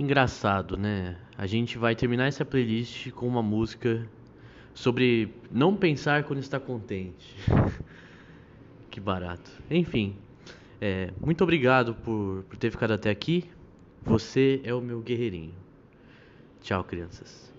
Engraçado, né? A gente vai terminar essa playlist com uma música sobre não pensar quando está contente. que barato. Enfim, é, muito obrigado por, por ter ficado até aqui. Você é o meu guerreirinho. Tchau, crianças.